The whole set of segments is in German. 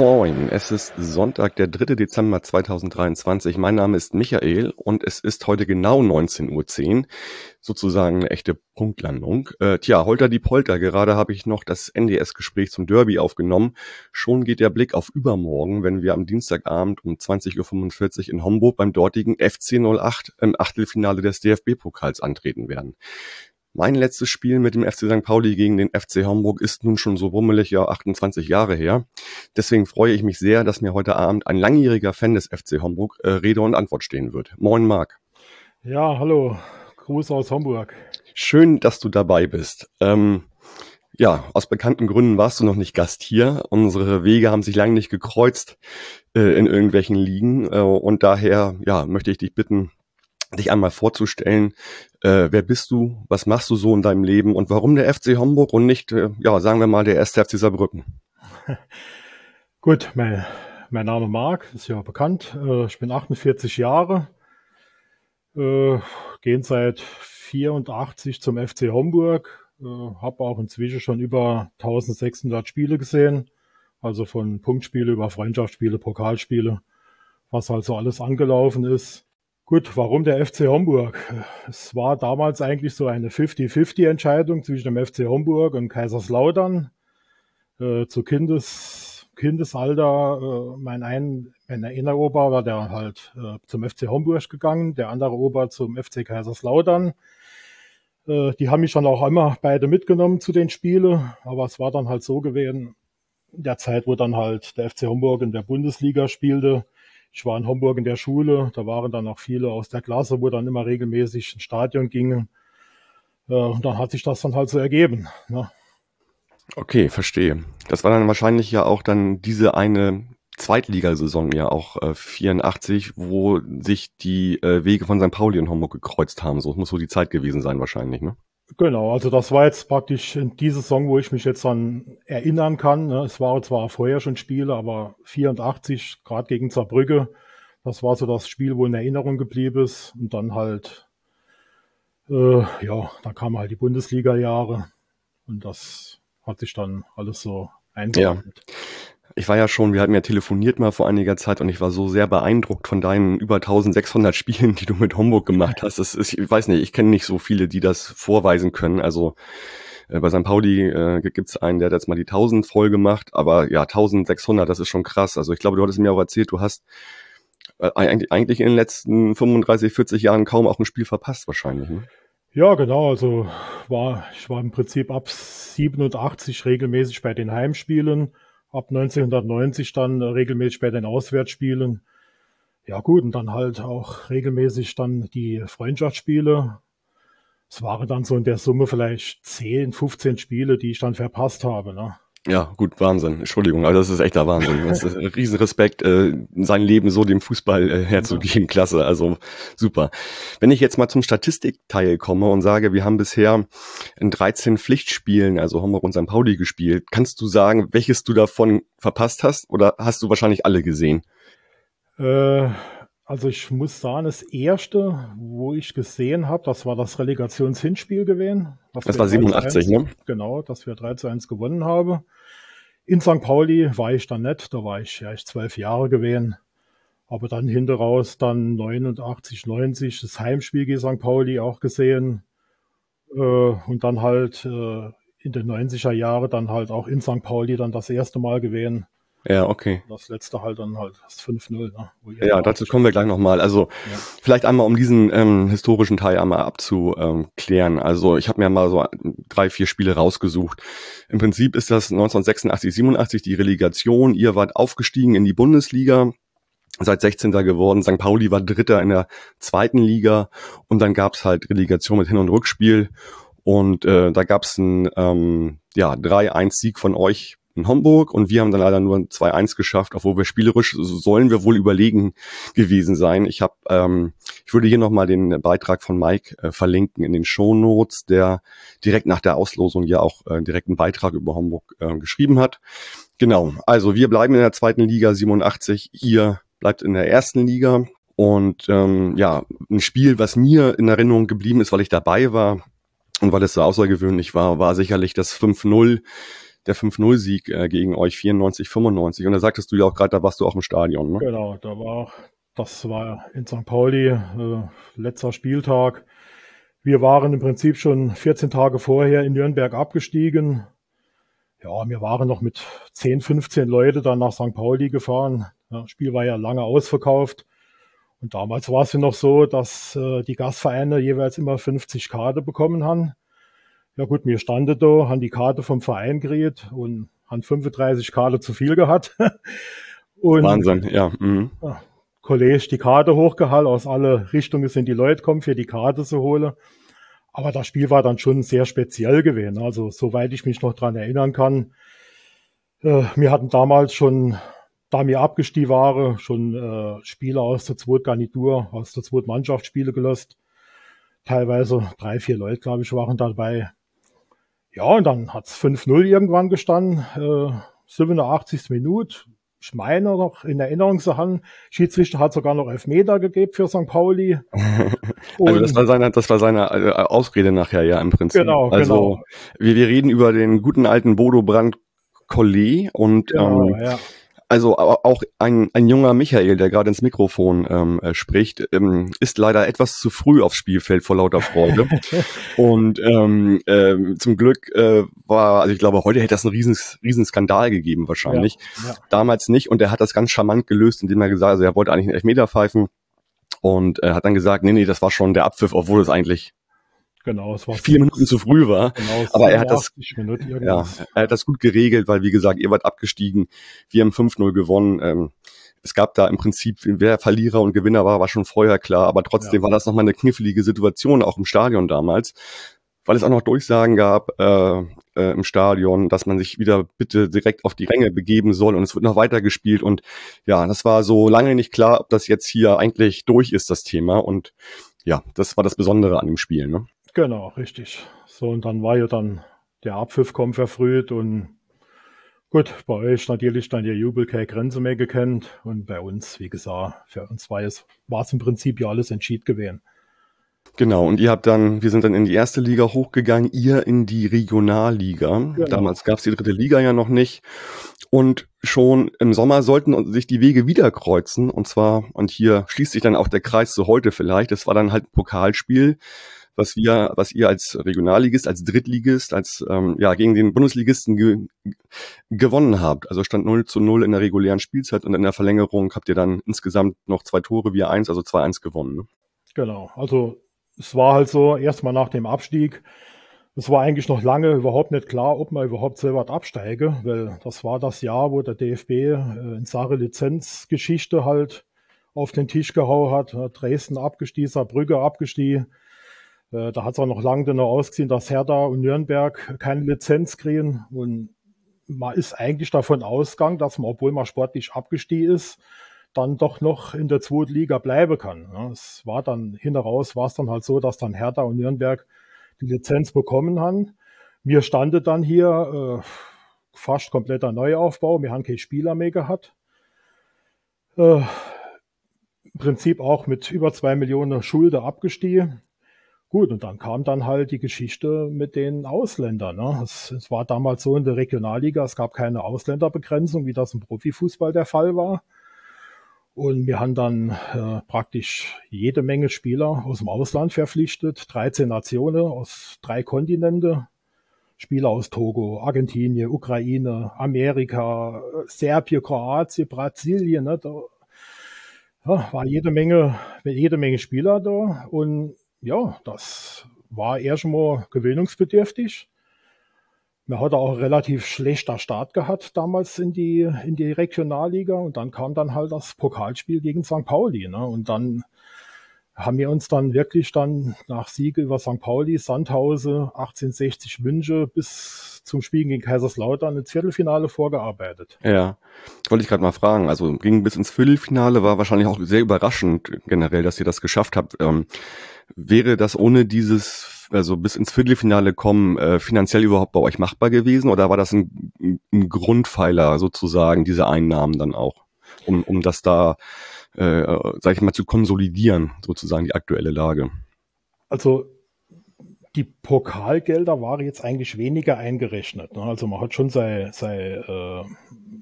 Moin, es ist Sonntag, der 3. Dezember 2023. Mein Name ist Michael und es ist heute genau 19.10 Uhr, sozusagen eine echte Punktlandung. Äh, tja, Holter die Polter, gerade habe ich noch das NDS-Gespräch zum Derby aufgenommen. Schon geht der Blick auf übermorgen, wenn wir am Dienstagabend um 20.45 Uhr in Homburg beim dortigen FC 08 im Achtelfinale des DFB-Pokals antreten werden. Mein letztes Spiel mit dem FC St. Pauli gegen den FC Hamburg ist nun schon so bummelig ja 28 Jahre her. Deswegen freue ich mich sehr, dass mir heute Abend ein langjähriger Fan des FC Hamburg äh, Rede und Antwort stehen wird. Moin Marc. Ja, hallo. Gruß aus Hamburg. Schön, dass du dabei bist. Ähm, ja, aus bekannten Gründen warst du noch nicht Gast hier. Unsere Wege haben sich lange nicht gekreuzt äh, in irgendwelchen Ligen äh, und daher ja, möchte ich dich bitten, dich einmal vorzustellen. Äh, wer bist du? Was machst du so in deinem Leben? Und warum der FC Homburg und nicht, äh, ja, sagen wir mal, der erste FC Saarbrücken? Gut, mein, mein Name Marc, ist ja bekannt. Äh, ich bin 48 Jahre, äh, gehen seit 84 zum FC Homburg, äh, habe auch inzwischen schon über 1600 Spiele gesehen, also von Punktspiele über Freundschaftsspiele, Pokalspiele, was also alles angelaufen ist. Gut, warum der FC Homburg? Es war damals eigentlich so eine 50-50-Entscheidung zwischen dem FC Homburg und Kaiserslautern. Äh, zu Kindes, Kindesalter, äh, mein, ein, mein einer Opa war der halt äh, zum FC Homburg gegangen, der andere Opa zum FC Kaiserslautern. Äh, die haben mich dann auch immer beide mitgenommen zu den Spielen, aber es war dann halt so gewesen, in der Zeit, wo dann halt der FC Homburg in der Bundesliga spielte, ich war in Homburg in der Schule, da waren dann auch viele aus der Klasse, wo dann immer regelmäßig ins Stadion gingen. Äh, und dann hat sich das dann halt so ergeben. Ne? Okay, verstehe. Das war dann wahrscheinlich ja auch dann diese eine Zweitligasaison ja auch äh, 84, wo sich die äh, Wege von St. Pauli und Homburg gekreuzt haben. So, muss so die Zeit gewesen sein wahrscheinlich, ne? Genau, also das war jetzt praktisch diese Saison, wo ich mich jetzt an erinnern kann. Ne? Es waren zwar vorher schon Spiele, aber 84, gerade gegen Zerbrücke, das war so das Spiel, wo in Erinnerung geblieben ist. Und dann halt, äh, ja, da kamen halt die Bundesliga-Jahre und das hat sich dann alles so eingeordnet. Ja. Ich war ja schon, wir hatten ja telefoniert mal vor einiger Zeit und ich war so sehr beeindruckt von deinen über 1600 Spielen, die du mit Homburg gemacht hast. Das ist, ich weiß nicht, ich kenne nicht so viele, die das vorweisen können. Also äh, bei St. Pauli äh, gibt einen, der hat jetzt mal die 1000 voll gemacht, aber ja, 1600, das ist schon krass. Also ich glaube, du hattest mir auch erzählt, du hast äh, eigentlich, eigentlich in den letzten 35, 40 Jahren kaum auch ein Spiel verpasst wahrscheinlich. Ne? Ja, genau. Also war ich war im Prinzip ab 87 regelmäßig bei den Heimspielen ab 1990 dann regelmäßig bei den Auswärtsspielen. Ja gut, und dann halt auch regelmäßig dann die Freundschaftsspiele. Es waren dann so in der Summe vielleicht 10, 15 Spiele, die ich dann verpasst habe. Ne? Ja, gut, Wahnsinn. Entschuldigung, aber das ist echter Wahnsinn. Das ist ein Riesenrespekt, äh, sein Leben so dem Fußball äh, herzugeben. Klasse, also super. Wenn ich jetzt mal zum Statistikteil komme und sage, wir haben bisher in 13 Pflichtspielen, also Homburg und St. Pauli gespielt, kannst du sagen, welches du davon verpasst hast oder hast du wahrscheinlich alle gesehen? Äh, also ich muss sagen, das erste, wo ich gesehen habe, das war das Relegationshinspiel gewesen. Das war 87, ne? Genau, dass wir 3 zu 1 gewonnen haben. In St. Pauli war ich dann nicht, da war ich ja ich zwölf Jahre gewesen. Aber dann hinter raus dann 89, 90 das Heimspiel gegen St. Pauli auch gesehen. Äh, und dann halt äh, in den 90er Jahren dann halt auch in St. Pauli dann das erste Mal gewesen. Ja, okay. Das letzte halt dann halt das 5-0. Ne, ja, dazu kommen wir gleich nochmal. Also ja. vielleicht einmal, um diesen ähm, historischen Teil einmal abzuklären. Also ich habe mir mal so drei, vier Spiele rausgesucht. Im Prinzip ist das 1986, 87 die Relegation. Ihr wart aufgestiegen in die Bundesliga. Seit 16. geworden. St. Pauli war Dritter in der zweiten Liga und dann gab's halt Relegation mit Hin- und Rückspiel. Und äh, da gab's ein ähm, ja, 3-1-Sieg von euch in Homburg und wir haben dann leider nur 2-1 geschafft, obwohl wir spielerisch sollen wir wohl überlegen gewesen sein. Ich habe, ähm, ich würde hier nochmal den Beitrag von Mike äh, verlinken in den Show Notes, der direkt nach der Auslosung ja auch äh, direkt einen Beitrag über Homburg äh, geschrieben hat. Genau, also wir bleiben in der zweiten Liga 87, ihr bleibt in der ersten Liga Und ähm, ja, ein Spiel, was mir in Erinnerung geblieben ist, weil ich dabei war und weil es so außergewöhnlich war, war sicherlich das 5-0 der 5-0-Sieg äh, gegen euch 94, 95. Und da sagtest du ja auch gerade, da warst du auch im Stadion, ne? Genau, da war, das war in St. Pauli, äh, letzter Spieltag. Wir waren im Prinzip schon 14 Tage vorher in Nürnberg abgestiegen. Ja, wir waren noch mit 10, 15 Leute dann nach St. Pauli gefahren. Ja, Spiel war ja lange ausverkauft. Und damals war es ja noch so, dass äh, die Gastvereine jeweils immer 50 Karte bekommen haben. Ja gut, mir standen da, haben die Karte vom Verein gekriegt und haben 35 Karte zu viel gehabt. und, Wahnsinn, ja. Mhm. Kollege die Karte hochgehalten, aus alle Richtungen sind die Leute kommen, für die Karte zu holen. Aber das Spiel war dann schon sehr speziell gewesen. Also soweit ich mich noch dran erinnern kann, äh, wir hatten damals schon, da wir abgestiegen waren, schon äh, Spieler aus der zweiten Garnitur, aus der zweiten Mannschaft Spiele gelöst. Teilweise drei, vier Leute, glaube ich, waren dabei. Ja, und dann hat's 5-0 irgendwann gestanden, äh, 87. Minute. Ich meine noch in Erinnerung zu haben, Schiedsrichter hat sogar noch Elfmeter gegeben für St. Pauli. also das war seine, das war seine äh, Ausrede nachher, ja, im Prinzip. Genau, also genau. Wir, wir reden über den guten alten Bodo Brandt Collet und Genau, ähm, ja. Also au- auch ein, ein junger Michael, der gerade ins Mikrofon ähm, äh, spricht, ähm, ist leider etwas zu früh aufs Spielfeld vor lauter Freude. Und ähm, ähm, zum Glück äh, war, also ich glaube, heute hätte das einen riesen, riesen Skandal gegeben wahrscheinlich. Ja. Damals nicht. Und er hat das ganz charmant gelöst, indem er gesagt hat, also er wollte eigentlich einen Elfmeter pfeifen. Und er hat dann gesagt, nee, nee, das war schon der Abpfiff, obwohl es eigentlich Genau, es war vier Minuten zu früh war. Genau, Aber er hat das- 87 Minuten Ja, er hat das gut geregelt, weil wie gesagt, ihr wart abgestiegen, wir haben 5-0 gewonnen. Ähm, es gab da im Prinzip, wer Verlierer und Gewinner war, war schon vorher klar, aber trotzdem Ja. war das nochmal eine knifflige Situation, auch im Stadion damals, weil es auch noch Durchsagen gab äh, äh, im Stadion, dass man sich wieder bitte direkt auf die Ränge begeben soll und es wird noch weiter gespielt und ja, das war so lange nicht klar, ob das jetzt hier eigentlich durch ist, das Thema und ja, das war das Besondere an dem Spiel, ne? Genau, richtig. So, und dann war ja dann der Abpfiff kommt verfrüht und gut, bei euch natürlich dann der Jubel keine Grenze mehr gekannt und bei uns, wie gesagt, für uns war es, war es im Prinzip ja alles entschied gewesen. Genau, und ihr habt dann, wir sind dann in die erste Liga hochgegangen, ihr in die Regionalliga. Genau. Damals gab es die dritte Liga ja noch nicht. Und schon im Sommer sollten sich die Wege wieder kreuzen. Und zwar, und hier schließt sich dann auch der Kreis zu heute vielleicht, das war dann halt ein Pokalspiel, was wir, was ihr als Regionalligist, als Drittligist, als ähm, ja gegen den Bundesligisten ge gewonnen habt. Also stand 0 zu 0 in der regulären Spielzeit und in der Verlängerung habt ihr dann insgesamt noch zwei Tore, wir eins, also 2-1 gewonnen. Ne? Genau, also es war halt so, erstmal nach dem Abstieg, es war eigentlich noch lange überhaupt nicht klar, ob man überhaupt selber absteige, weil das war das Jahr, wo der DFB äh, in Sache Lizenzgeschichte halt auf den Tisch gehauen hat. Dresden abgestiegen, Saarbrücke abgestiegen. Äh, Da hat es auch noch lange danach ausgesehen, dass Hertha und Nürnberg keine Lizenz kriegen. Und man ist eigentlich davon ausgegangen, dass man, obwohl man sportlich abgestiegen ist, dann doch noch in der zweiten Liga bleiben kann. Es war dann hin raus, war es dann halt so, dass dann Hertha und Nürnberg die Lizenz bekommen haben. Wir standen dann hier äh, fast kompletter Neuaufbau. Wir haben keine Spieler mehr gehabt. Äh, Im Prinzip auch mit über zwei Millionen Schulden abgestiegen. Gut, und dann kam dann halt die Geschichte mit den Ausländern. Ne? Es, es war damals so in der Regionalliga, es gab keine Ausländerbegrenzung, wie das im Profifußball der Fall war. Und wir haben dann äh, praktisch jede Menge Spieler aus dem Ausland verpflichtet, 13 Nationen aus drei Kontinente, Spieler aus Togo, Argentinien, Ukraine, Amerika, Serbien, Kroatien, Brasilien. Ne? Da ja, war jede Menge, jede Menge Spieler da. Und ja, das war erstmal gewöhnungsbedürftig. Man hatte auch relativ schlechter Start gehabt damals in die, in die Regionalliga und dann kam dann halt das Pokalspiel gegen St. Pauli. Ne? Und dann haben wir uns dann wirklich dann nach Sieg über St. Pauli, Sandhause, 1860 Münche bis zum Spiel gegen Kaiserslautern ins Viertelfinale vorgearbeitet. Ja, wollte ich gerade mal fragen. Also ging bis ins Viertelfinale, war wahrscheinlich auch sehr überraschend generell, dass ihr das geschafft habt. Ähm, wäre das ohne dieses, also bis ins Viertelfinale kommen, äh, finanziell überhaupt bei euch machbar gewesen oder war das ein, ein Grundpfeiler sozusagen, diese Einnahmen dann auch, um, um das da äh, sag ich mal, zu konsolidieren, sozusagen die aktuelle Lage? Also die Pokalgelder waren jetzt eigentlich weniger eingerechnet. Ne? Also man hat schon sein, sein äh,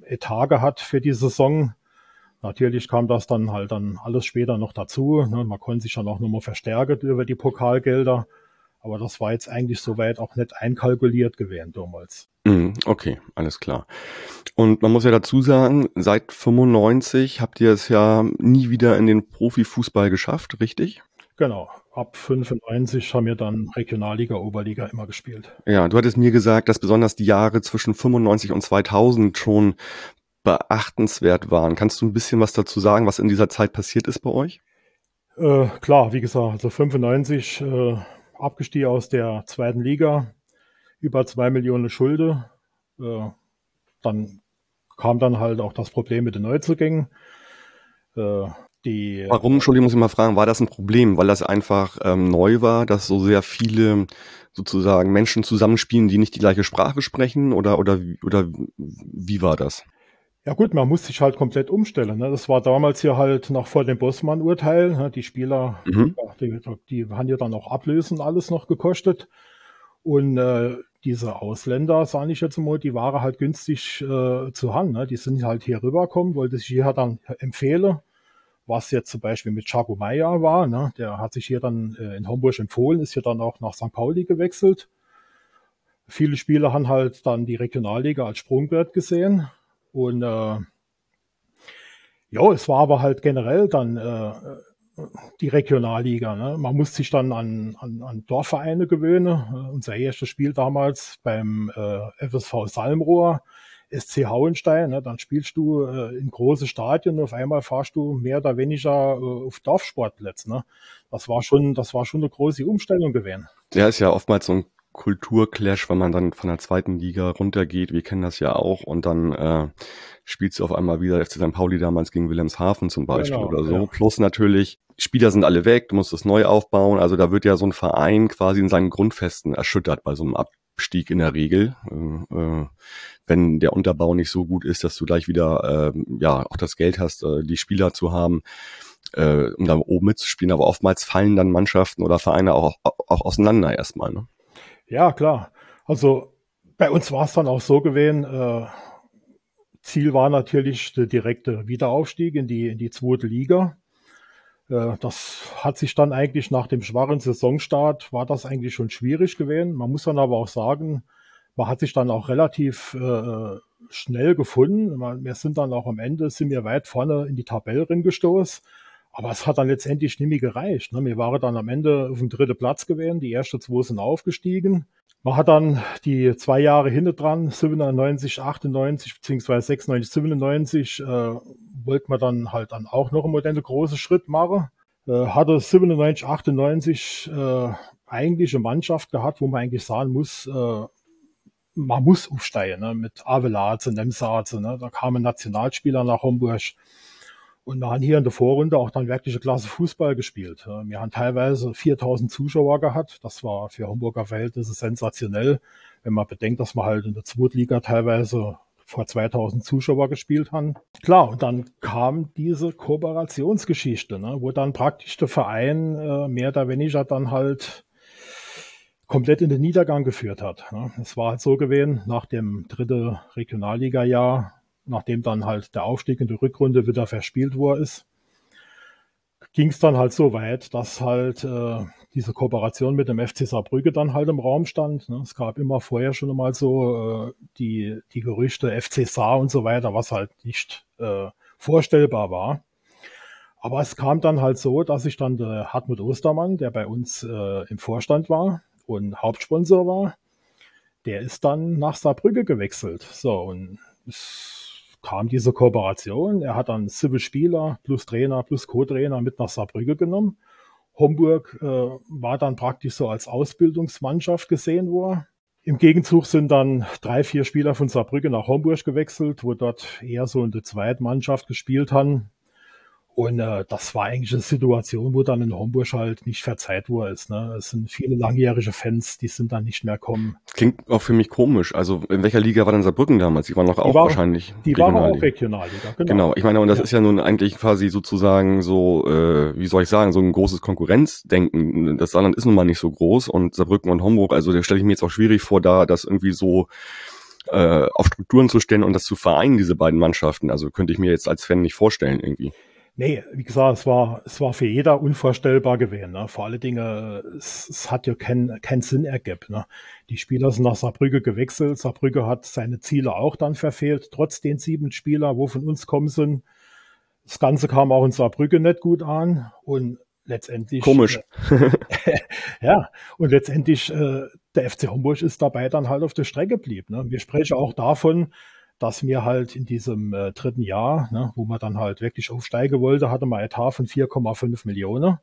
Etat gehabt für die Saison. Natürlich kam das dann halt dann alles später noch dazu. Ne? Man konnte sich dann auch nochmal verstärken über die Pokalgelder. Aber das war jetzt eigentlich soweit auch nicht einkalkuliert gewesen damals. Mhm, okay, alles klar. Und man muss ja dazu sagen, seit 95 habt ihr es ja nie wieder in den Profifußball geschafft, richtig? Genau. Ab 95 haben wir dann Regionalliga, Oberliga immer gespielt. Ja, du hattest mir gesagt, dass besonders die Jahre zwischen 95 und 2000 schon beachtenswert waren. Kannst du ein bisschen was dazu sagen, was in dieser Zeit passiert ist bei euch? Äh, klar, wie gesagt, also 95 äh, abgestiegen aus der zweiten Liga, über zwei Millionen Schulde. Äh, dann kam dann halt auch das Problem mit den Neuzugängen. Äh, die, Warum, Entschuldigung, muss ich mal fragen, war das ein Problem, weil das einfach ähm, neu war, dass so sehr viele sozusagen Menschen zusammenspielen, die nicht die gleiche Sprache sprechen oder, oder, oder wie war das? Ja gut, man muss sich halt komplett umstellen. Ne? Das war damals hier halt noch vor dem Bossmann-Urteil. Ne? Die Spieler, mhm. die, die haben ja dann auch Ablösen alles noch gekostet. Und äh, diese Ausländer, sage ich jetzt mal, die waren halt günstig äh, zu haben. Ne? Die sind halt hier rübergekommen, wollte sich hier dann empfehlen, was jetzt zum Beispiel mit Chaco Maya war. Ne? Der hat sich hier dann äh, in Homburg empfohlen, ist hier dann auch nach St. Pauli gewechselt. Viele Spieler haben halt dann die Regionalliga als Sprungbrett gesehen und äh, ja, es war aber halt generell dann äh, die Regionalliga. Ne? Man musste sich dann an, an, an Dorfvereine gewöhnen. Uh, unser erstes Spiel damals beim äh, FSV Salmrohr, SC Hauenstein. Ne? Dann spielst du äh, in große Stadien und auf einmal fahrst du mehr oder weniger äh, auf Dorfsportplätze. Ne? Das war schon, das war schon eine große Umstellung gewesen. Der ist ja oftmals so ein Kulturclash, wenn man dann von der zweiten Liga runtergeht. Wir kennen das ja auch und dann äh, spielst du auf einmal wieder FC St. Pauli damals gegen Wilhelmshaven zum Beispiel genau, oder so. Ja. Plus natürlich, Spieler sind alle weg, du musst es neu aufbauen. Also da wird ja so ein Verein quasi in seinen Grundfesten erschüttert bei so einem Abstieg in der Regel. Äh, äh, wenn der Unterbau nicht so gut ist, dass du gleich wieder äh, ja auch das Geld hast, äh, die Spieler zu haben äh, um da oben mitzuspielen. Aber oftmals fallen dann Mannschaften oder Vereine auch, auch auseinander erstmal. Ne? Ja, klar. Also bei uns war es dann auch so gewesen, äh, Ziel war natürlich der direkte Wiederaufstieg in die, in die zweite Liga. Äh, das hat sich dann eigentlich nach dem schwachen Saisonstart, war das eigentlich schon schwierig gewesen. Man muss dann aber auch sagen, man hat sich dann auch relativ äh, schnell gefunden. Wir sind dann auch am Ende, sind wir weit vorne in die Tabelle gestoßen. Aber es hat dann letztendlich nicht mehr gereicht. Ne? Wir waren dann am Ende auf dem dritten Platz gewesen. Die ersten zwei sind aufgestiegen. Man hat dann die zwei Jahre hinten dran, 97, 98 beziehungsweise 96, 97, äh, wollte man dann halt dann auch noch einen großen Schritt machen. Äh, hatte 97, 98 äh, eigentlich eine Mannschaft gehabt, wo man eigentlich sagen muss, äh, man muss aufsteigen, ne? mit Avelaze, Nemsaze, ne? da kamen Nationalspieler nach Homburg. Und wir haben hier in der Vorrunde auch dann wirkliche Klasse Fußball gespielt. Wir haben teilweise 4000 Zuschauer gehabt. Das war für Hamburger Verhältnisse sensationell, wenn man bedenkt, dass wir halt in der Zweitliga teilweise vor 2000 Zuschauer gespielt haben. Klar, und dann kam diese Kooperationsgeschichte, ne, wo dann praktisch der Verein äh, mehr oder weniger dann halt komplett in den Niedergang geführt hat. Ne. Es war halt so gewesen, nach dem dritten Regionalliga-Jahr nachdem dann halt der Aufstieg in die Rückrunde wieder verspielt worden ist, ging es dann halt so weit, dass halt äh, diese Kooperation mit dem FC Saarbrücke dann halt im Raum stand. Ne? Es gab immer vorher schon mal so äh, die, die Gerüchte FC Saar und so weiter, was halt nicht äh, vorstellbar war. Aber es kam dann halt so, dass sich dann der Hartmut Ostermann, der bei uns äh, im Vorstand war und Hauptsponsor war, der ist dann nach Saarbrücke gewechselt. So, und es kam diese Kooperation. Er hat dann Civil Spieler plus Trainer plus Co-Trainer mit nach Saarbrücke genommen. Homburg äh, war dann praktisch so als Ausbildungsmannschaft gesehen worden. Im Gegenzug sind dann drei, vier Spieler von Saarbrücke nach Homburg gewechselt, wo dort eher so in der Zweitmannschaft gespielt haben. Und äh, das war eigentlich eine Situation, wo dann in Homburg halt nicht verzeiht wurde. Ist, ne? Es sind viele langjährige Fans, die sind dann nicht mehr kommen. Klingt auch für mich komisch. Also in welcher Liga war denn Saarbrücken damals? Die waren noch auch war, wahrscheinlich Die waren auch Regionalliga, genau. Genau, ich meine, und das ja. ist ja nun eigentlich quasi sozusagen so, äh, wie soll ich sagen, so ein großes Konkurrenzdenken. Das Saarland ist nun mal nicht so groß und Saarbrücken und Homburg, also da stelle ich mir jetzt auch schwierig vor, da das irgendwie so äh, auf Strukturen zu stellen und das zu vereinen, diese beiden Mannschaften. Also könnte ich mir jetzt als Fan nicht vorstellen irgendwie. Nee, wie gesagt, es war, es war für jeder unvorstellbar gewesen. Ne? Vor allen Dingen, es, es hat ja keinen keinen Sinn ergeben. Ne? Die Spieler sind nach Saarbrücke gewechselt. Saarbrücke hat seine Ziele auch dann verfehlt, trotz den sieben Spieler, wo von uns kommen sind. Das Ganze kam auch in Saarbrücke nicht gut an und letztendlich. Komisch. Äh, ja, und letztendlich, äh, der FC Homburg ist dabei dann halt auf der Strecke blieb. Ne? Wir sprechen auch davon, dass mir halt in diesem äh, dritten Jahr, ne, wo man dann halt wirklich aufsteigen wollte, hatte man Etat von 4,5 Millionen.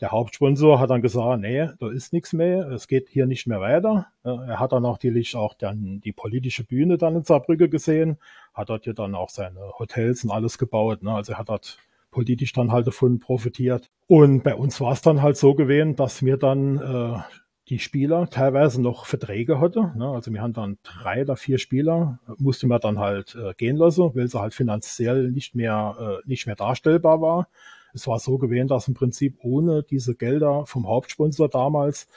Der Hauptsponsor hat dann gesagt, nee, da ist nichts mehr, es geht hier nicht mehr weiter. Er hat dann natürlich auch dann die politische Bühne dann in Saarbrücke gesehen, hat dort ja dann auch seine Hotels und alles gebaut. Ne? Also er hat dort politisch dann halt davon profitiert. Und bei uns war es dann halt so gewesen, dass wir dann äh, die Spieler teilweise noch Verträge hatte. Ne? Also wir haben dann drei oder vier Spieler, musste man dann halt äh, gehen lassen, weil sie halt finanziell nicht mehr, äh, nicht mehr darstellbar war. Es war so gewesen, dass im Prinzip ohne diese Gelder vom Hauptsponsor damals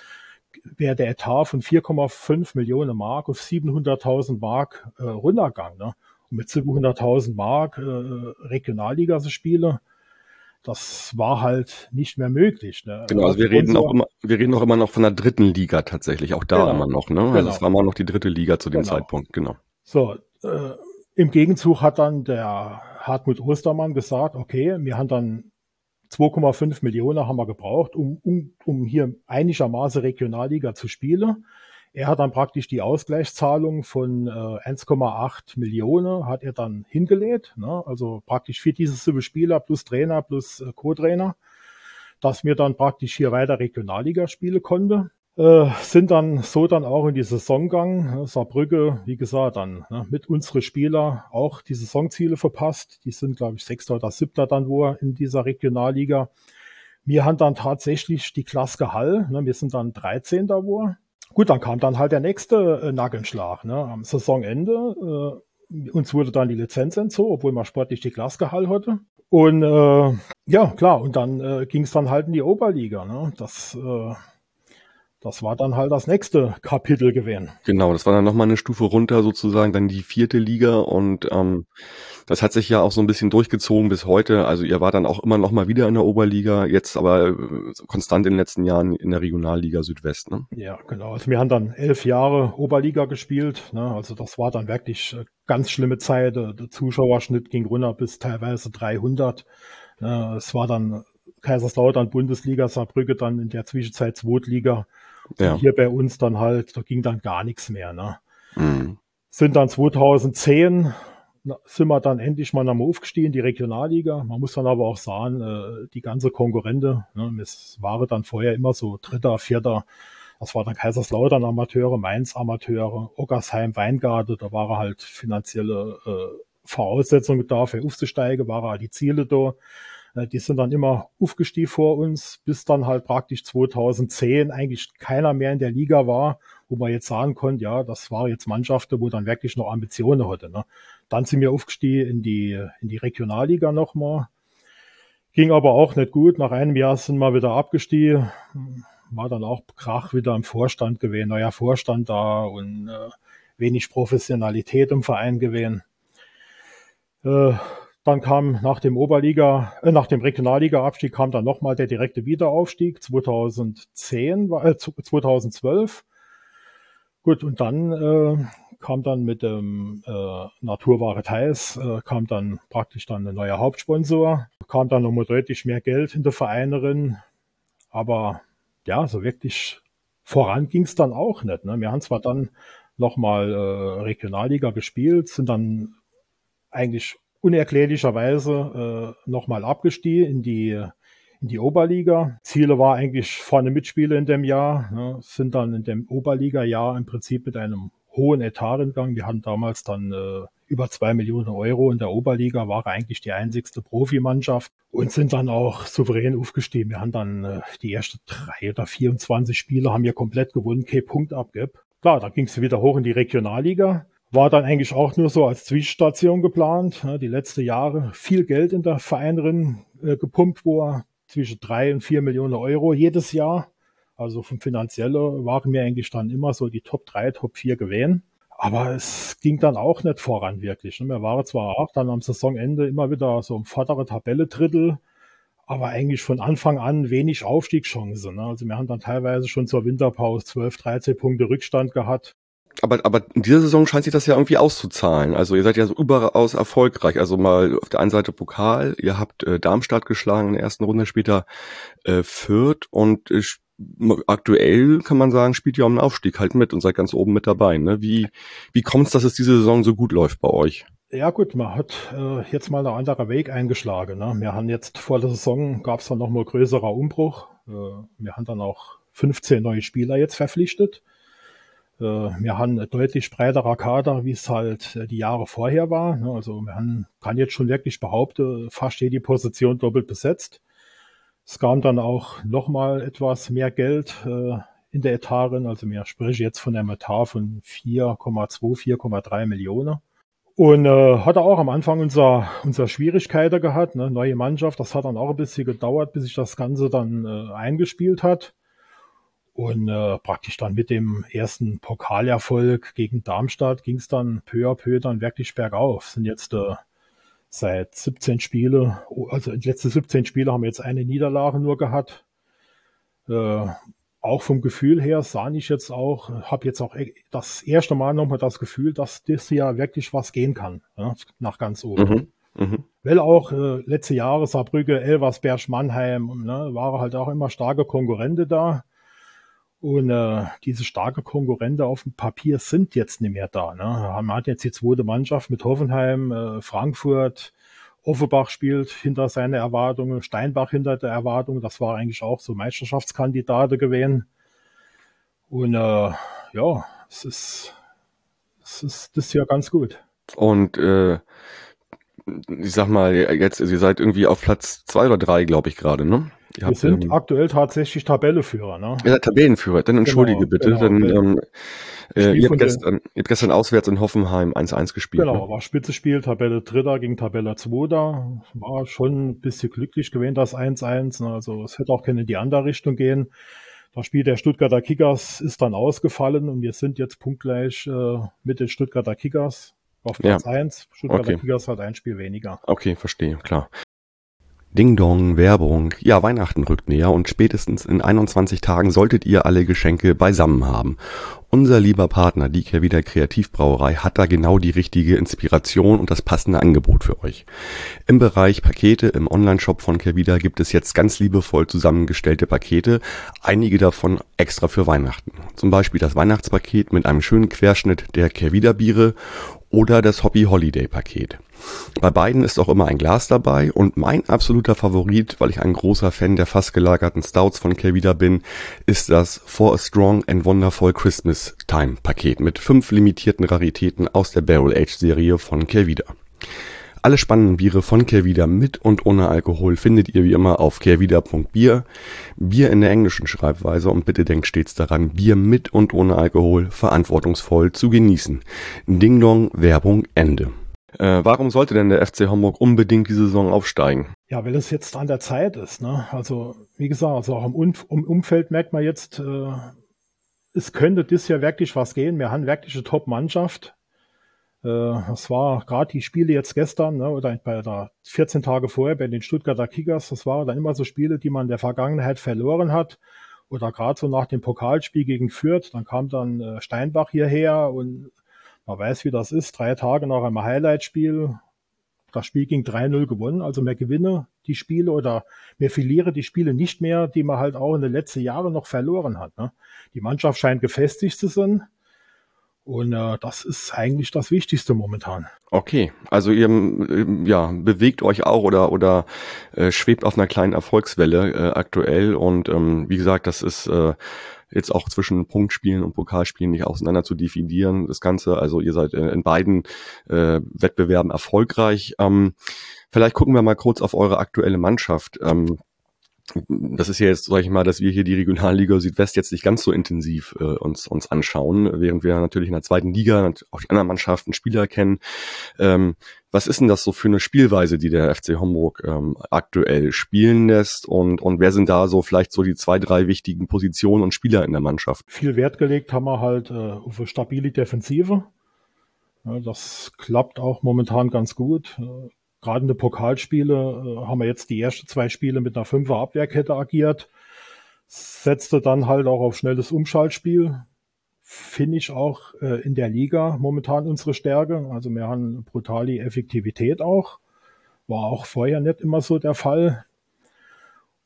wäre der Etat von 4,5 Millionen Mark auf 700.000 Mark äh, runtergegangen. Ne? Und mit 700.000 Mark äh, Regionalliga spiele, das war halt nicht mehr möglich. Ne? Genau, also wir reden auch immer, wir reden auch immer noch von der dritten Liga tatsächlich, auch da genau, immer noch, ne? Also genau. es war immer noch die dritte Liga zu dem Genau. Zeitpunkt, genau. So, äh, im Gegenzug hat dann der Hartmut Ostermann gesagt, okay, wir haben dann 2,5 Millionen haben wir gebraucht, um, um, um hier einigermaßen Regionalliga zu spielen. Er hat dann praktisch die Ausgleichszahlung von äh, 1,8 Millionen hat er dann hingelegt, ne? also praktisch für diese sieben Spieler plus Trainer plus äh, Co-Trainer, dass wir dann praktisch hier weiter Regionalliga spielen konnte. Äh, sind dann so dann auch in die Saison gegangen. Saarbrücke, wie gesagt, dann ne, mit unsere Spieler auch die Saisonziele verpasst. Die sind, glaube ich, Sechster oder Siebter dann wo in dieser Regionalliga. Wir haben dann tatsächlich die Klasse Hall. Ne? Wir sind dann 13. wo. Gut, dann kam dann halt der nächste äh, Nackenschlag. Ne? Am Saisonende äh, uns wurde dann die Lizenz entzogen, obwohl man sportlich die Klasse Hall hatte. Und äh, ja, klar, und dann äh, ging es dann halt in die Oberliga. Ne? Das, äh, das war dann halt das nächste Kapitel gewesen. Genau, das war dann nochmal eine Stufe runter, sozusagen dann die vierte Liga und ähm, das hat sich ja auch so ein bisschen durchgezogen bis heute. Also ihr war dann auch immer noch mal wieder in der Oberliga, jetzt aber äh, konstant in den letzten Jahren in der Regionalliga Südwest. Ne? Ja, genau. Also wir haben dann elf Jahre Oberliga gespielt. Ne? Also das war dann wirklich äh, ganz schlimme Zeit. Der der Zuschauerschnitt ging runter bis teilweise 300. Ne? Es war dann Kaiserslautern Bundesliga, Saarbrücke dann in der Zwischenzeit Zweitliga. Ja. Hier bei uns dann halt, da ging dann gar nichts mehr. Ne? Mhm. Sind dann 2010 na, sind wir dann endlich mal nochmal aufgestiegen, die Regionalliga. Man muss dann aber auch sagen, äh, die ganze Konkurrente, ne, es waren dann vorher immer so Dritter, Vierter, das war dann Kaiserslautern Amateure, Mainz Amateure, Ockersheim, Weingarten, da waren halt finanzielle äh, Voraussetzungen da, für aufzusteigen, waren halt die Ziele da. Äh, Die sind dann immer aufgestiegen vor uns, bis dann halt praktisch 2010 eigentlich keiner mehr in der Liga war, wo man jetzt sagen konnte, ja, das war jetzt Mannschaften, wo dann wirklich noch Ambitionen hatte. Ne? Dann sind wir aufgestiegen in die, in die Regionalliga nochmal. Ging aber auch nicht gut. Nach einem Jahr sind wir wieder abgestiegen. War dann auch Krach wieder im Vorstand gewesen, neuer Vorstand da und äh, wenig Professionalität im Verein gewesen. Äh, dann kam nach dem Oberliga, äh, nach dem Regionalliga-Abstieg kam dann nochmal der direkte Wiederaufstieg 2010, war- äh, 2012. Gut, und dann äh, kam dann mit dem äh, Naturware Thais, äh, kam dann praktisch dann ein neuer Hauptsponsor, kam dann nochmal deutlich mehr Geld in der Vereinerin, aber ja, so wirklich voran ging es dann auch nicht. Ne? Wir haben zwar dann nochmal äh, Regionalliga gespielt, sind dann eigentlich unerklärlicherweise äh, nochmal abgestiegen in die, in die Oberliga. Ziele war eigentlich vorne Mitspiele in dem Jahr, ne, sind dann in dem Oberliga-Jahr im Prinzip mit einem hohen Etat gegangen. Wir hatten damals dann äh, über zwei Millionen Euro in der Oberliga, war eigentlich die einzigste Profimannschaft und sind dann auch souverän aufgestiegen. Wir haben dann äh, die ersten drei oder 24 Spiele haben wir komplett gewonnen, kein Punkt abgib. Klar, da ging es wieder hoch in die Regionalliga. War dann eigentlich auch nur so als Zwischenstation geplant. Die letzten Jahre viel Geld in der Vereinerin äh, gepumpt, wo zwischen drei und vier Millionen Euro jedes Jahr. Also vom Finanziellen waren wir eigentlich dann immer so die Top 3, Top 4 gewesen. Aber es ging dann auch nicht voran wirklich. Ne? Wir waren zwar auch dann am Saisonende immer wieder so im vordere Tabelle Drittel, aber eigentlich von Anfang an wenig Aufstiegschancen. Ne? Also wir haben dann teilweise schon zur Winterpause 12, 13 Punkte Rückstand gehabt. Aber, aber in dieser Saison scheint sich das ja irgendwie auszuzahlen. Also ihr seid ja so überaus erfolgreich. Also mal auf der einen Seite Pokal, ihr habt äh, Darmstadt geschlagen in der ersten Runde, später äh, Fürth und äh, aktuell kann man sagen, spielt ihr um den Aufstieg halt mit und seid ganz oben mit dabei. Ne? Wie, wie kommt es, dass es diese Saison so gut läuft bei euch? Ja gut, man hat äh, jetzt mal einen anderen Weg eingeschlagen. Ne? Wir haben jetzt vor der Saison gab es dann nochmal größerer Umbruch. Äh, wir haben dann auch 15 neue Spieler jetzt verpflichtet. Äh, wir haben ein deutlich breiterer Kader, wie es halt äh, die Jahre vorher war. Ne? Also haben, kann jetzt schon wirklich behaupten, fast jede Position doppelt besetzt. Es kam dann auch nochmal etwas mehr Geld äh, in der Etarin. Also wir sprechen jetzt von einem Etat von 4,2, 4,3 Millionen. Und äh, hatte auch am Anfang unser, unser Schwierigkeiten gehabt, ne? neue Mannschaft. Das hat dann auch ein bisschen gedauert, bis sich das Ganze dann äh, eingespielt hat. Und äh, praktisch dann mit dem ersten Pokalerfolg gegen Darmstadt ging es dann peu à peu dann wirklich bergauf. Sind jetzt äh, seit 17 Spiele, also in den letzten 17 Spiele haben wir jetzt eine Niederlage nur gehabt. Äh, auch vom Gefühl her sah ich jetzt auch, habe jetzt auch das erste Mal nochmal das Gefühl, dass das ja wirklich was gehen kann, ja, nach ganz oben. Mhm, mh. Weil auch äh, letzte Jahre Saarbrücke, Elversberg, Mannheim, ne, waren halt auch immer starke Konkurrente da. Und äh, diese starke Konkurrente auf dem Papier sind jetzt nicht mehr da. Ne? Man hat jetzt die zweite Mannschaft mit Hoffenheim, äh, Frankfurt, Offenbach spielt hinter seine Erwartungen, Steinbach hinter der Erwartung. Das war eigentlich auch so Meisterschaftskandidaten gewesen. Und äh, ja, es ist, es ist das ja ganz gut. Und äh, ich sag mal, jetzt, ihr seid irgendwie auf Platz zwei oder drei, glaube ich, gerade, ne? Ihr wir sind ähm, aktuell tatsächlich Tabelleführer, ne? Ja, Tabellenführer. Dann entschuldige genau, bitte. Genau, dann, ähm, äh, ihr, habt gestern, ihr habt gestern auswärts in Hoffenheim 1-1 gespielt. Genau, ne? war Spitzespiel, Tabelle Dritter gegen Tabelle Zweiter. War schon ein bisschen glücklich gewesen, das 1-1. Ne? Also es hätte auch keine in die andere Richtung gehen. Das Spiel der Stuttgarter Kickers ist dann ausgefallen und wir sind jetzt punktgleich äh, mit den Stuttgarter Kickers auf Platz ja. 1. Stuttgarter okay. Kickers hat ein Spiel weniger. Okay, verstehe, klar. Ding Dong, Werbung. Ja, Weihnachten rückt näher und spätestens in 21 Tagen solltet ihr alle Geschenke beisammen haben. Unser lieber Partner, die Kehrwieder Kreativbrauerei, hat da genau die richtige Inspiration und das passende Angebot für euch. Im Bereich Pakete im Onlineshop von Kehrwieder gibt es jetzt ganz liebevoll zusammengestellte Pakete, einige davon extra für Weihnachten. Zum Beispiel das Weihnachtspaket mit einem schönen Querschnitt der Kehrwieder Biere oder das Hobby Holiday Paket. Bei beiden ist auch immer ein Glas dabei und mein absoluter Favorit, weil ich ein großer Fan der fast gelagerten Stouts von Kelvida bin, ist das For a Strong and Wonderful Christmas Time Paket mit fünf limitierten Raritäten aus der Barrel Age Serie von Kelvida. Alle spannenden Biere von Kehrwieder mit und ohne Alkohol findet ihr wie immer auf kehrwieder.bier. Bier in der englischen Schreibweise und bitte denkt stets daran, Bier mit und ohne Alkohol verantwortungsvoll zu genießen. Ding Dong, Werbung, Ende. Äh, warum sollte denn der FC Homburg unbedingt die Saison aufsteigen? Ja, weil es jetzt an der Zeit ist. Ne? Also wie gesagt, also auch im, Umf im Umfeld merkt man jetzt, äh, es könnte dieses Jahr wirklich was gehen. Wir haben wirklich eine Top-Mannschaft. Äh, das war gerade die Spiele jetzt gestern ne, oder bei der 14 Tage vorher bei den Stuttgarter Kickers. Das waren dann immer so Spiele, die man in der Vergangenheit verloren hat. Oder gerade so nach dem Pokalspiel gegen Fürth, dann kam dann äh, Steinbach hierher und man weiß, wie das ist. Drei Tage nach einem Highlight-Spiel. Das Spiel ging 3-0 gewonnen. Also mehr gewinne die Spiele oder mehr verliere die Spiele nicht mehr, die man halt auch in den letzten Jahren noch verloren hat. Ne? Die Mannschaft scheint gefestigt zu sein. Und äh, das ist eigentlich das Wichtigste momentan. Okay, also ihr ähm, ja, bewegt euch auch oder oder äh, schwebt auf einer kleinen Erfolgswelle äh, aktuell und ähm, wie gesagt, das ist äh, jetzt auch zwischen Punktspielen und Pokalspielen nicht auseinander zu definieren, das Ganze. Also ihr seid in beiden äh, Wettbewerben erfolgreich. Ähm, vielleicht gucken wir mal kurz auf eure aktuelle Mannschaft. Ähm, das ist ja jetzt, sag ich mal, dass wir hier die Regionalliga Südwest jetzt nicht ganz so intensiv äh, uns, uns anschauen, während wir natürlich in der zweiten Liga auch die anderen Mannschaften Spieler kennen. Ähm, was ist denn das so für eine Spielweise, die der FC Homburg ähm, aktuell spielen lässt? Und, und wer sind da so vielleicht so die zwei, drei wichtigen Positionen und Spieler in der Mannschaft? Viel Wert gelegt haben wir halt äh, auf eine stabile Defensive. Ja, das klappt auch momentan ganz gut. Gerade in den Pokalspiele äh, haben wir jetzt die ersten zwei Spiele mit einer Fünfer Abwehrkette agiert. Setzte dann halt auch auf schnelles Umschaltspiel. Finde ich auch äh, in der Liga momentan unsere Stärke. Also wir haben brutal die Effektivität auch. War auch vorher nicht immer so der Fall.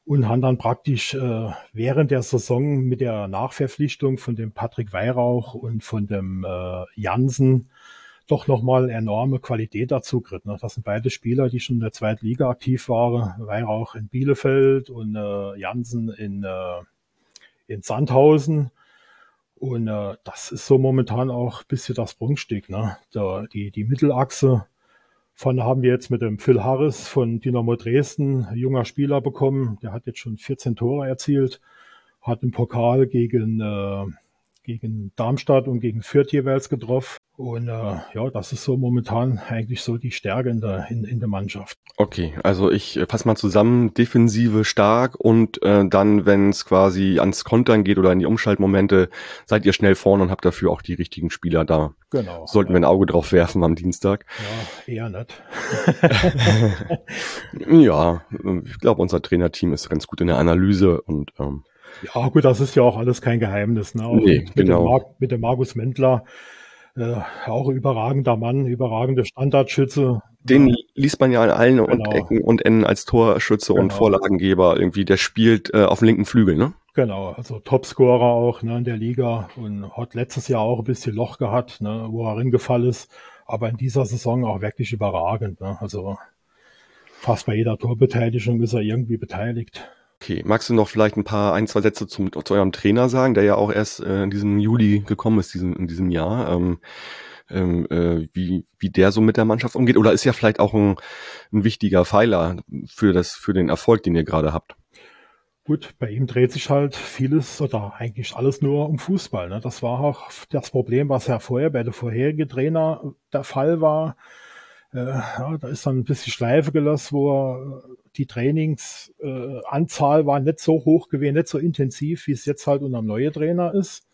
Und haben dann praktisch äh, während der Saison mit der Nachverpflichtung von dem Patrick Weihrauch und von dem äh, Jansen doch nochmal enorme Qualität dazu kriegt. Ne? Das sind beide Spieler, die schon in der zweiten Liga aktiv waren. Weihrauch in Bielefeld und äh, Jansen in, äh, in Sandhausen. Und äh, das ist so momentan auch ein bisschen das Prunkstück. Ne? Der, die, die Mittelachse von haben wir jetzt mit dem Phil Harris von Dynamo Dresden, junger Spieler bekommen. Der hat jetzt schon 14 Tore erzielt, hat im Pokal gegen, äh, gegen Darmstadt und gegen Fürth jeweils getroffen. Und äh, ja, das ist so momentan eigentlich so die Stärke in der, in, in der Mannschaft. Okay, also ich äh, fasse mal zusammen, Defensive stark und äh, dann, wenn es quasi ans Kontern geht oder in die Umschaltmomente, seid ihr schnell vorne und habt dafür auch die richtigen Spieler da. Genau. Sollten ja. wir ein Auge drauf werfen am Dienstag. Ja, eher nicht. ja, ich glaube, unser Trainerteam ist ganz gut in der Analyse und ähm, ja, gut, das ist ja auch alles kein Geheimnis. Ne? Auch nee, mit, genau. dem Mar mit dem Markus Mendler äh, auch überragender Mann, überragende Standardschütze. Den liest man ja an allen genau. und Ecken und Enden als Torschütze genau. und Vorlagengeber irgendwie. Der spielt äh, auf dem linken Flügel, ne? Genau, also Topscorer auch ne, in der Liga und hat letztes Jahr auch ein bisschen Loch gehabt, ne, wo er reingefallen ist, aber in dieser Saison auch wirklich überragend. Ne? Also fast bei jeder Torbeteiligung ist er irgendwie beteiligt. Okay, magst du noch vielleicht ein paar, ein, zwei Sätze zum, zu eurem Trainer sagen, der ja auch erst äh, in diesem Juli gekommen ist, diesen, in diesem Jahr, ähm, ähm, äh, wie, wie der so mit der Mannschaft umgeht? Oder ist ja vielleicht auch ein, ein wichtiger Pfeiler für, das, für den Erfolg, den ihr gerade habt? Gut, bei ihm dreht sich halt vieles oder eigentlich alles nur um Fußball. Ne? Das war auch das Problem, was ja vorher bei der vorherigen Trainer der Fall war. Äh, ja, da ist dann ein bisschen Schleife gelassen, wo er die Trainingsanzahl äh, war nicht so hoch gewesen, nicht so intensiv, wie es jetzt halt unter dem neuen Trainer ist.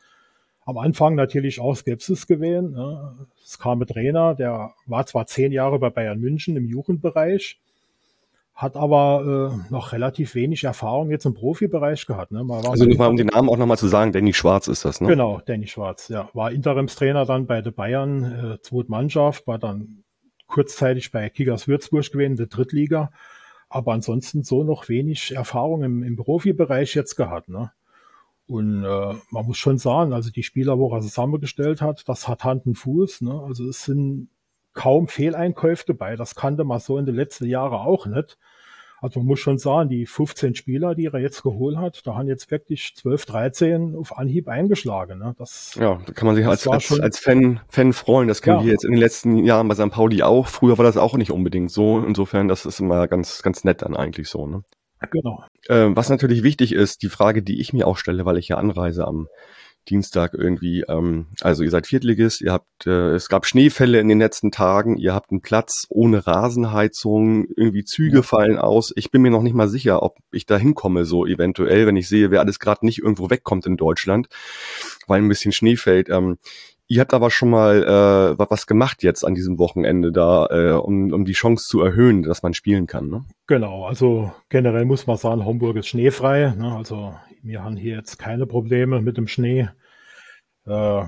Am Anfang natürlich auch Skepsis gewesen. Ne? Es kam ein Trainer, der war zwar zehn Jahre bei Bayern München im Jugendbereich, hat aber äh, noch relativ wenig Erfahrung jetzt im Profibereich gehabt. Ne? also nochmal, um den Namen auch nochmal zu sagen, Danny Schwarz ist das, ne? Genau, Danny Schwarz, ja. War Interimstrainer dann bei der Bayern, äh, zweite Mannschaft, war dann kurzzeitig bei Kickers Würzburg gewesen, der Drittliga aber ansonsten so noch wenig Erfahrung im, im Profibereich jetzt gehabt. Ne? Und äh, man muss schon sagen, also die Spieler, wo er zusammengestellt hat, das hat Hand und Fuß. Ne? Also es sind kaum Fehleinkäufe dabei. Das kannte man so in den letzten Jahren auch nicht. Also man muss schon sagen, die 15 Spieler, die er jetzt geholt hat, da haben jetzt wirklich 12, 13 auf Anhieb eingeschlagen. Ne? Das, ja, da kann man sich als, als, als Fan, Fan freuen. Das kennen ja. wir jetzt in den letzten Jahren bei St. Pauli auch. Früher war das auch nicht unbedingt so. Insofern, das ist immer ganz, ganz nett dann eigentlich so. Ne? Genau. Äh, was natürlich wichtig ist, die Frage, die ich mir auch stelle, weil ich ja anreise am Dienstag irgendwie, ähm, also ihr seid Viertligist, ihr habt, äh, es gab Schneefälle in den letzten Tagen, ihr habt einen Platz ohne Rasenheizung, irgendwie Züge fallen aus. Ich bin mir noch nicht mal sicher, ob ich da hinkomme, so eventuell, wenn ich sehe, wer alles gerade nicht irgendwo wegkommt in Deutschland, weil ein bisschen Schnee fällt. Ähm, Ihr habt aber schon mal äh, was gemacht jetzt an diesem Wochenende da, äh, um, um die Chance zu erhöhen, dass man spielen kann. Ne? Genau, also generell muss man sagen, Homburg ist schneefrei. Ne? Also wir haben hier jetzt keine Probleme mit dem Schnee. Äh,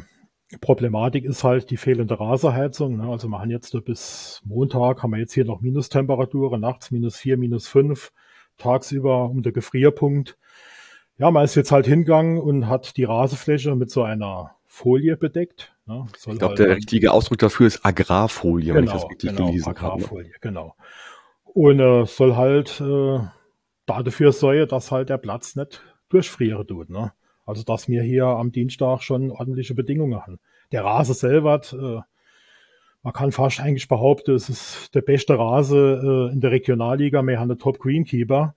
Problematik ist halt die fehlende Rasenheizung. Ne? Also wir haben jetzt bis Montag, haben wir jetzt hier noch Minustemperaturen, nachts minus vier, minus fünf, tagsüber um der Gefrierpunkt. Ja, man ist jetzt halt hingegangen und hat die Rasenfläche mit so einer Folie bedeckt. Ne? ich glaube, halt der richtige Ausdruck dafür ist Agrarfolie, genau, wenn ich das genau, richtig genau, gelesen ne? Agrarfolie, habe. Genau. Und äh, soll halt äh, dafür sorgen, dass halt der Platz nicht durchfrieren tut. Ne? Also dass wir hier am Dienstag schon ordentliche Bedingungen haben. Der Rase selber, äh, man kann fast eigentlich behaupten, es ist der beste Rase äh, in der Regionalliga. Wir haben einen Top Greenkeeper.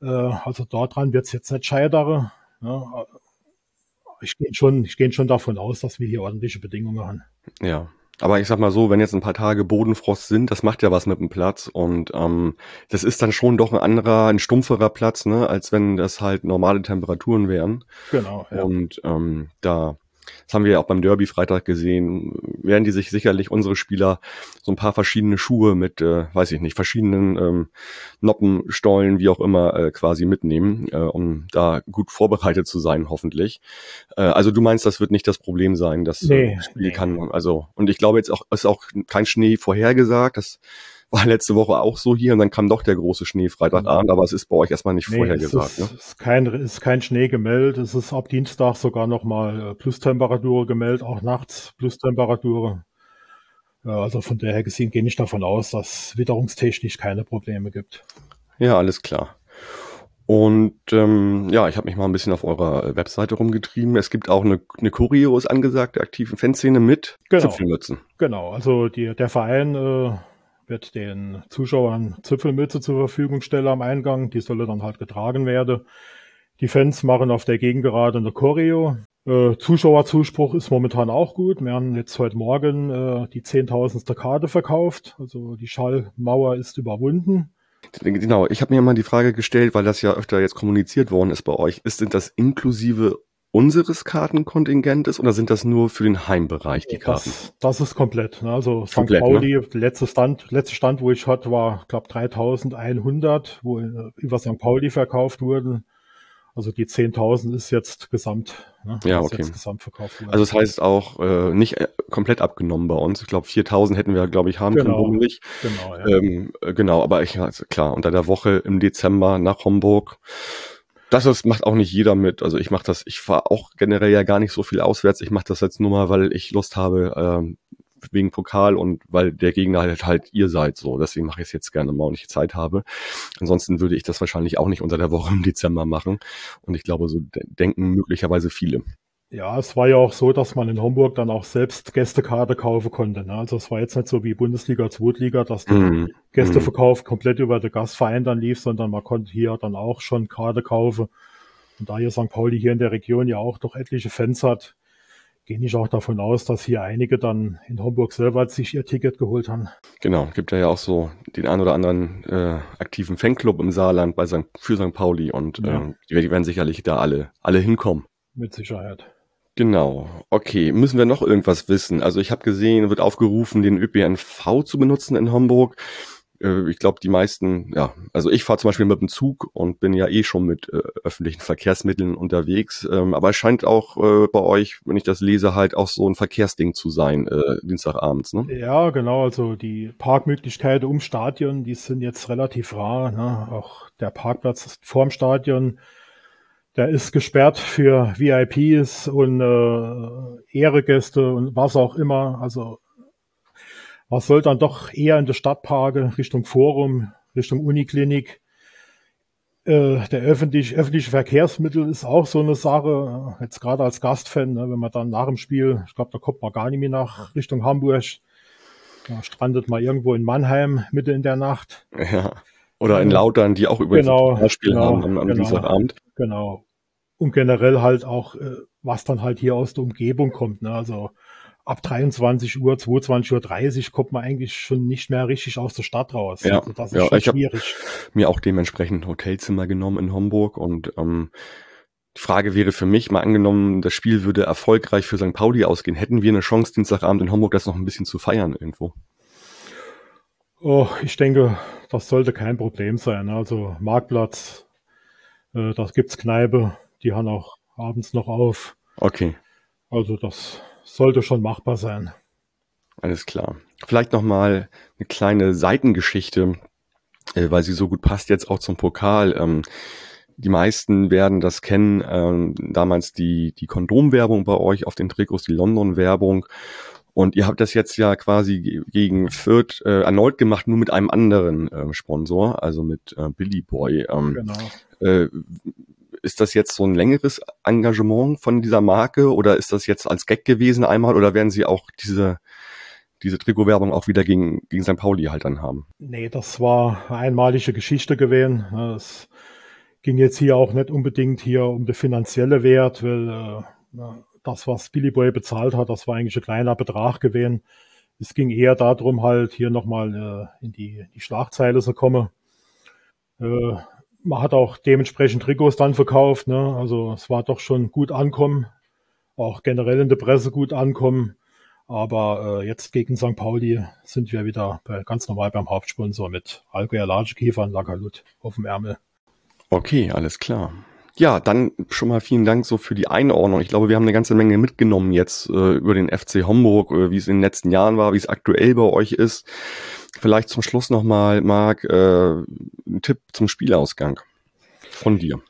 Äh, also daran wird es jetzt nicht scheitern. Ja, ich gehe schon, ich gehe schon davon aus, dass wir hier ordentliche Bedingungen haben. Ja, aber ich sag mal so, wenn jetzt ein paar Tage Bodenfrost sind, das macht ja was mit dem Platz und ähm, das ist dann schon doch ein anderer, ein stumpferer Platz, ne, als wenn das halt normale Temperaturen wären. Genau. Ja. Und ähm, da das haben wir ja auch beim Derby Freitag gesehen, werden die sich sicherlich unsere Spieler so ein paar verschiedene Schuhe mit, äh, weiß ich nicht, verschiedenen ähm, Noppen, Stollen, wie auch immer, äh, quasi mitnehmen, äh, um da gut vorbereitet zu sein, hoffentlich. Äh, also du meinst, das wird nicht das Problem sein, dass äh, nee, das Spiel nee. kann. Also, und ich glaube jetzt auch, ist auch kein Schnee vorhergesagt. Das war letzte Woche auch so hier und dann kam doch der große Schnee Freitagabend, aber es ist bei euch erstmal nicht nee, vorher gesagt. Ist, ne? ist, kein, ist kein Schnee gemeldet, es ist ab Dienstag sogar nochmal äh, Plustemperatur gemeldet, auch nachts Plustemperatur. Ja, also von daher gesehen gehe ich davon aus, dass witterungstechnisch keine Probleme gibt. Ja, alles klar. Und ähm, ja, ich habe mich mal ein bisschen auf eurer Webseite rumgetrieben. Es gibt auch eine, eine Choreo, ist angesagt, der aktiven Fanszene mit genau. Zipfelmützen. Genau, also die, der Verein äh, wird den Zuschauern Zipfelmütze zur Verfügung stellen am Eingang. Die solle dann halt getragen werden. Die Fans machen auf der Gegengerade eine Choreo. Äh, Zuschauerzuspruch ist momentan auch gut. Wir haben jetzt heute Morgen äh, die zehntausendste Karte verkauft. Also die Schallmauer ist überwunden. Genau, ich habe mir mal die Frage gestellt, weil das ja öfter jetzt kommuniziert worden ist bei euch. Ist, sind das inklusive unseres Kartenkontingentes oder sind das nur für den Heimbereich die Karten? Das, das ist komplett. Ne? Also St. Komplett, Pauli, ne? letzter Stand, letzter Stand, wo ich hatte, war, glaube 3100, wo äh, über St. Pauli verkauft wurden. Also die 10.000 ist jetzt gesamt. Ne? Ja, okay. Gesamt. Also das heißt auch äh, nicht äh, komplett abgenommen bei uns. Ich glaube 4.000 hätten wir, glaube ich, haben genau. können, nicht. Genau, ja. ähm, äh, genau, aber ich, also klar, unter der Woche im Dezember nach Homburg das ist, macht auch nicht jeder mit. Also ich mache das, ich fahre auch generell ja gar nicht so viel auswärts. Ich mache das jetzt nur mal, weil ich Lust habe, ähm, wegen Pokal und weil der Gegner halt, halt ihr seid so. Deswegen mache ich es jetzt gerne mal und ich Zeit habe. Ansonsten würde ich das wahrscheinlich auch nicht unter der Woche im Dezember machen. Und ich glaube, so denken möglicherweise viele. Ja, es war ja auch so, dass man in Homburg dann auch selbst Gästekarte kaufen konnte. Ne? Also es war jetzt nicht so wie Bundesliga, Zweitliga, dass der mm, Gästeverkauf komplett über den Gastverein dann lief, sondern man konnte hier dann auch schon Karte kaufen. Und da hier St. Pauli hier in der Region ja auch doch etliche Fans hat, gehe ich auch davon aus, dass hier einige dann in Homburg selber sich ihr Ticket geholt haben. Genau, gibt ja auch so den ein oder anderen äh, aktiven Fanclub im Saarland bei St. für St. Pauli und ja. äh, die werden sicherlich da alle, alle hinkommen. Mit Sicherheit. Genau. Okay, müssen wir noch irgendwas wissen? Also ich habe gesehen, wird aufgerufen, den ÖPNV zu benutzen in Hamburg. Äh, ich glaube, die meisten, ja, also ich fahre zum Beispiel mit dem Zug und bin ja eh schon mit äh, öffentlichen Verkehrsmitteln unterwegs. Ähm, aber es scheint auch äh, bei euch, wenn ich das lese, halt auch so ein Verkehrsding zu sein, äh, Dienstagabends, ne? Ja, genau. Also die Parkmöglichkeiten um Stadion, die sind jetzt relativ rar. Ne? Auch der Parkplatz vorm Stadion der ist gesperrt für VIPs und äh, Ehregäste und was auch immer. Also was soll dann doch eher in der Stadtparke Richtung Forum, Richtung Uniklinik. Äh, der öffentlich, öffentliche Verkehrsmittel ist auch so eine Sache. Jetzt gerade als Gastfan, ne, wenn man dann nach dem Spiel, ich glaube, da kommt man gar nicht mehr nach Richtung Hamburg. Da strandet man irgendwo in Mannheim Mitte in der Nacht. Ja. Oder in Lautern, die auch übrigens genau, ein Spiel genau, haben am, am genau, Dienstagabend. Genau. Und generell halt auch, äh, was dann halt hier aus der Umgebung kommt. Ne? Also ab 23 Uhr, 22.30 Uhr kommt man eigentlich schon nicht mehr richtig aus der Stadt raus. Ja, also das ist ja, schon ich schwierig. mir auch dementsprechend ein Hotelzimmer genommen in Homburg und ähm, die Frage wäre für mich, mal angenommen, das Spiel würde erfolgreich für St. Pauli ausgehen. Hätten wir eine Chance, Dienstagabend in Homburg das noch ein bisschen zu feiern irgendwo? Oh, ich denke, das sollte kein Problem sein. Also Marktplatz, äh, da gibt's Kneipe, die haben auch abends noch auf. Okay. Also das sollte schon machbar sein. Alles klar. Vielleicht noch mal eine kleine Seitengeschichte, äh, weil sie so gut passt jetzt auch zum Pokal. Ähm, die meisten werden das kennen, ähm, damals die, die Kondomwerbung bei euch auf den Trikots, die London-Werbung. Und ihr habt das jetzt ja quasi gegen Fürth äh, erneut gemacht, nur mit einem anderen äh, Sponsor, also mit äh, Billy Boy. Ähm, genau. Äh, ist das jetzt so ein längeres Engagement von dieser Marke oder ist das jetzt als Gag gewesen einmal oder werden Sie auch diese diese Trikotwerbung auch wieder gegen, gegen St. Pauli halt dann haben? Nee, das war eine einmalige Geschichte gewesen. Es ging jetzt hier auch nicht unbedingt hier um den finanzielle Wert, weil äh, das, was Billy Boy bezahlt hat, das war eigentlich ein kleiner Betrag gewesen. Es ging eher darum, halt hier nochmal äh, in die, die Schlagzeile zu kommen. Äh, man hat auch dementsprechend Trikots dann verkauft. Ne? Also es war doch schon gut ankommen, auch generell in der Presse gut ankommen. Aber äh, jetzt gegen St. Pauli sind wir wieder bei, ganz normal beim Hauptsponsor mit Allgäuer Lagekäfer und Lagalut auf dem Ärmel. Okay, alles klar. Ja, dann schon mal vielen Dank so für die Einordnung. Ich glaube, wir haben eine ganze Menge mitgenommen jetzt äh, über den FC Homburg, äh, wie es in den letzten Jahren war, wie es aktuell bei euch ist. Vielleicht zum Schluss nochmal, Marc, äh, ein Tipp zum Spielausgang von dir.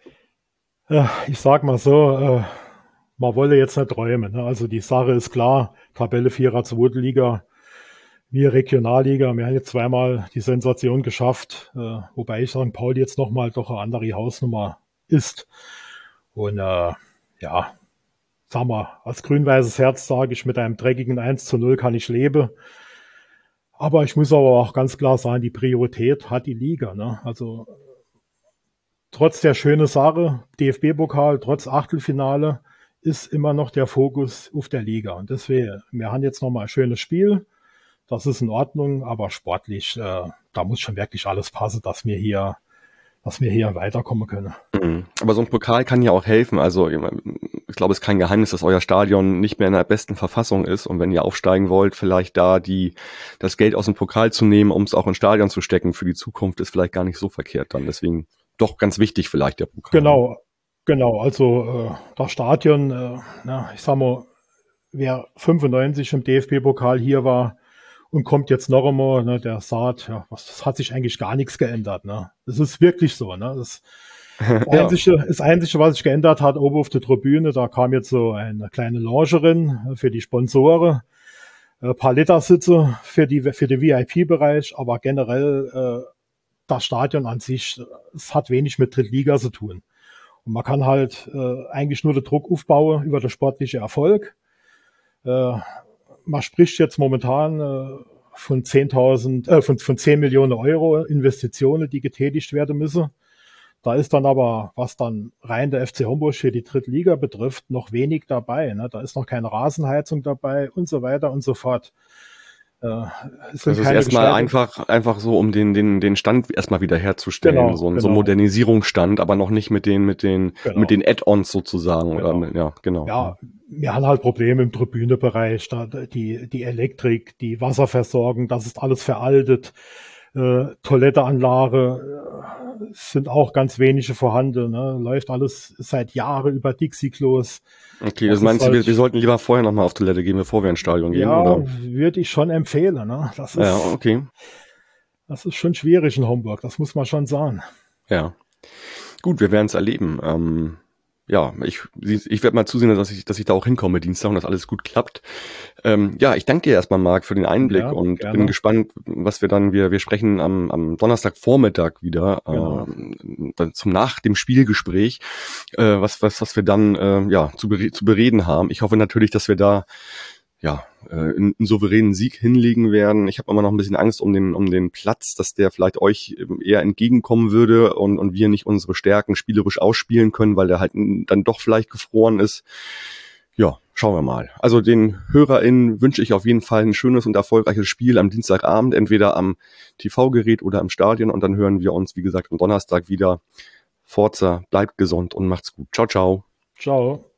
Ich sag mal so, äh, man wolle jetzt nicht träumen. Ne? Also die Sache ist klar, Tabelle 4er zweite Liga, wir Regionalliga, wir haben jetzt zweimal die Sensation geschafft, äh, wobei ich St. Paul jetzt nochmal doch eine andere Hausnummer ist. Und äh, ja, sagen wir, als grün-weißes Herz sage ich, mit einem dreckigen 1 zu 0 kann ich leben. Aber ich muss aber auch ganz klar sagen, die Priorität hat die Liga. Ne? Also trotz der schönen Sache, DFB-Pokal, trotz Achtelfinale, ist immer noch der Fokus auf der Liga. Und deswegen, wir haben jetzt nochmal ein schönes Spiel. Das ist in Ordnung, aber sportlich, äh, da muss schon wirklich alles passen, dass wir hier, dass wir hier weiterkommen können. Mhm. Aber so ein Pokal kann ja auch helfen. Also ich glaube, es ist kein Geheimnis, dass euer Stadion nicht mehr in der besten Verfassung ist. Und wenn ihr aufsteigen wollt, vielleicht da die das Geld aus dem Pokal zu nehmen, um es auch ins Stadion zu stecken für die Zukunft, ist vielleicht gar nicht so verkehrt dann. Deswegen doch ganz wichtig vielleicht der Pokal. Genau, Genau, also äh, das Stadion, äh, na, ich sag mal, wer 95 im DFB-Pokal hier war und kommt jetzt noch einmal, ne, der sagt, ja, was, das hat sich eigentlich gar nichts geändert. Ne? Das ist wirklich so. Ne? Das, das, Einzige, das Einzige, was sich geändert hat, oben auf der Tribüne, da kam jetzt so eine kleine Loungerin für die Sponsoren, ein paar Litersitze für, die, für den VIP-Bereich, aber generell äh, das Stadion an sich, es hat wenig mit Drittliga zu tun. Und man kann halt äh, eigentlich nur den Druck aufbauen über den sportlichen Erfolg. Äh, man spricht jetzt momentan äh, von 10.000, äh, von, von 10 Millionen Euro Investitionen, die getätigt werden müssen. Da ist dann aber, was dann rein der FC Homburg für die Drittliga betrifft, noch wenig dabei. Ne? Da ist noch keine Rasenheizung dabei und so weiter und so fort. Äh, es ist erstmal einfach, einfach so, um den, den, den Stand erstmal wieder herzustellen. Genau, so, genau. so ein Modernisierungsstand, aber noch nicht mit den, mit den, genau. mit den Add-ons sozusagen. Genau. Oder mit, ja, genau. Ja, wir haben halt Probleme im Tribünebereich, da, die, die Elektrik, die Wasserversorgung, das ist alles veraltet. Äh, Toiletteanlage äh, sind auch ganz wenige vorhanden. Ne? Läuft alles seit Jahren über Dixie-Klos. Okay, das, das meinst du, halt, wir, wir, sollten lieber vorher nochmal auf Toilette gehen, bevor wir ins Stadion gehen, ja, oder? würde ich schon empfehlen. Ne? Das ist, ja, okay. Das ist schon schwierig in Homburg, das muss man schon sagen. Ja. Gut, wir werden es erleben. Ähm, ja, ich, ich werde mal zusehen, dass ich, dass ich da auch hinkomme Dienstag und dass alles gut klappt. Ähm, ja, ich danke dir erstmal, Marc, für den Einblick ja, und gerne. bin gespannt, was wir dann, wir, wir sprechen am, am Donnerstagvormittag wieder genau. äh, zum nach dem Spielgespräch, äh, was, was, was wir dann äh, ja zu, bere zu bereden haben. Ich hoffe natürlich, dass wir da ja, äh, einen, souveränen Sieg hinlegen werden. Ich habe immer noch ein bisschen Angst um den, um den Platz, dass der vielleicht euch eher entgegenkommen würde und, und wir nicht unsere Stärken spielerisch ausspielen können, weil der halt dann doch vielleicht gefroren ist. Ja, schauen wir mal. Also den HörerInnen wünsche ich auf jeden Fall ein schönes und erfolgreiches Spiel am Dienstagabend, entweder am TV-Gerät oder im Stadion und dann hören wir uns, wie gesagt, am Donnerstag wieder. Forza, bleibt gesund und macht's gut. Ciao, ciao. Ciao.